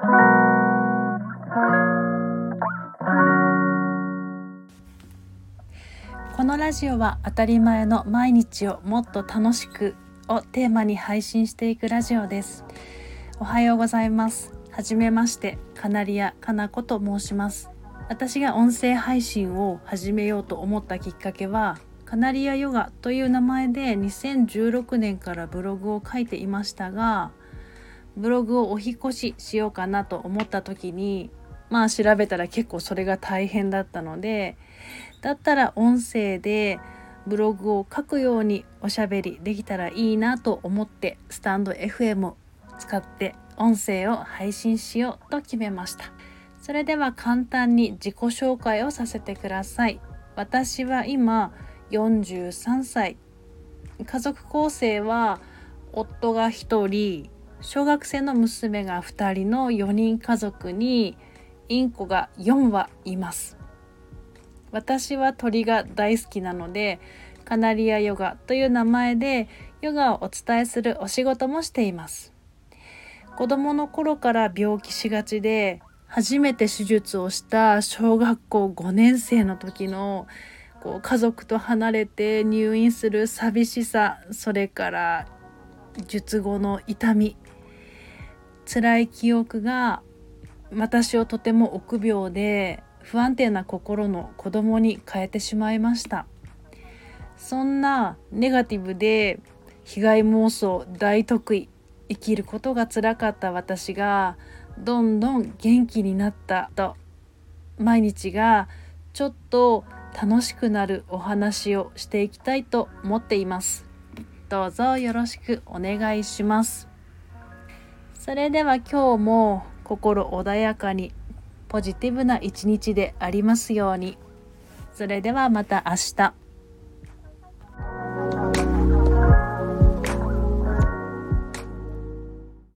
このラジオは当たり前の毎日をもっと楽しくをテーマに配信していくラジオです。おはようございます。はじめましてカナリアかな子と申します。私が音声配信を始めようと思ったきっかけはカナリアヨガという名前で2016年からブログを書いていましたがブログをお引越ししようかなと思った時にまあ調べたら結構それが大変だったのでだったら音声でブログを書くようにおしゃべりできたらいいなと思ってスタンド FM を使って音声を配信しようと決めました。それでは簡単に自己紹介をさせてください。私は今43歳。家族構成は夫が1人。小学生の娘が2人の4人家族にインコが4羽います。私は鳥が大好きなのでカナリアヨガという名前でヨガをお伝えするお仕事もしています。子供の頃から病気しがちで初めて手術をした小学校5年生の時のこう家族と離れて入院する寂しさそれから術後の痛み辛い記憶が私をとても臆病で不安定な心の子供に変えてしまいました。そんなネガティブで被害妄想大得意生きることがつらかった私がどんどん元気になったと毎日がちょっと楽しくなるお話をしていきたいと思っています。どうぞよろしくお願いします。それでは今日も心穏やかにポジティブな一日でありますように。それではまた明日。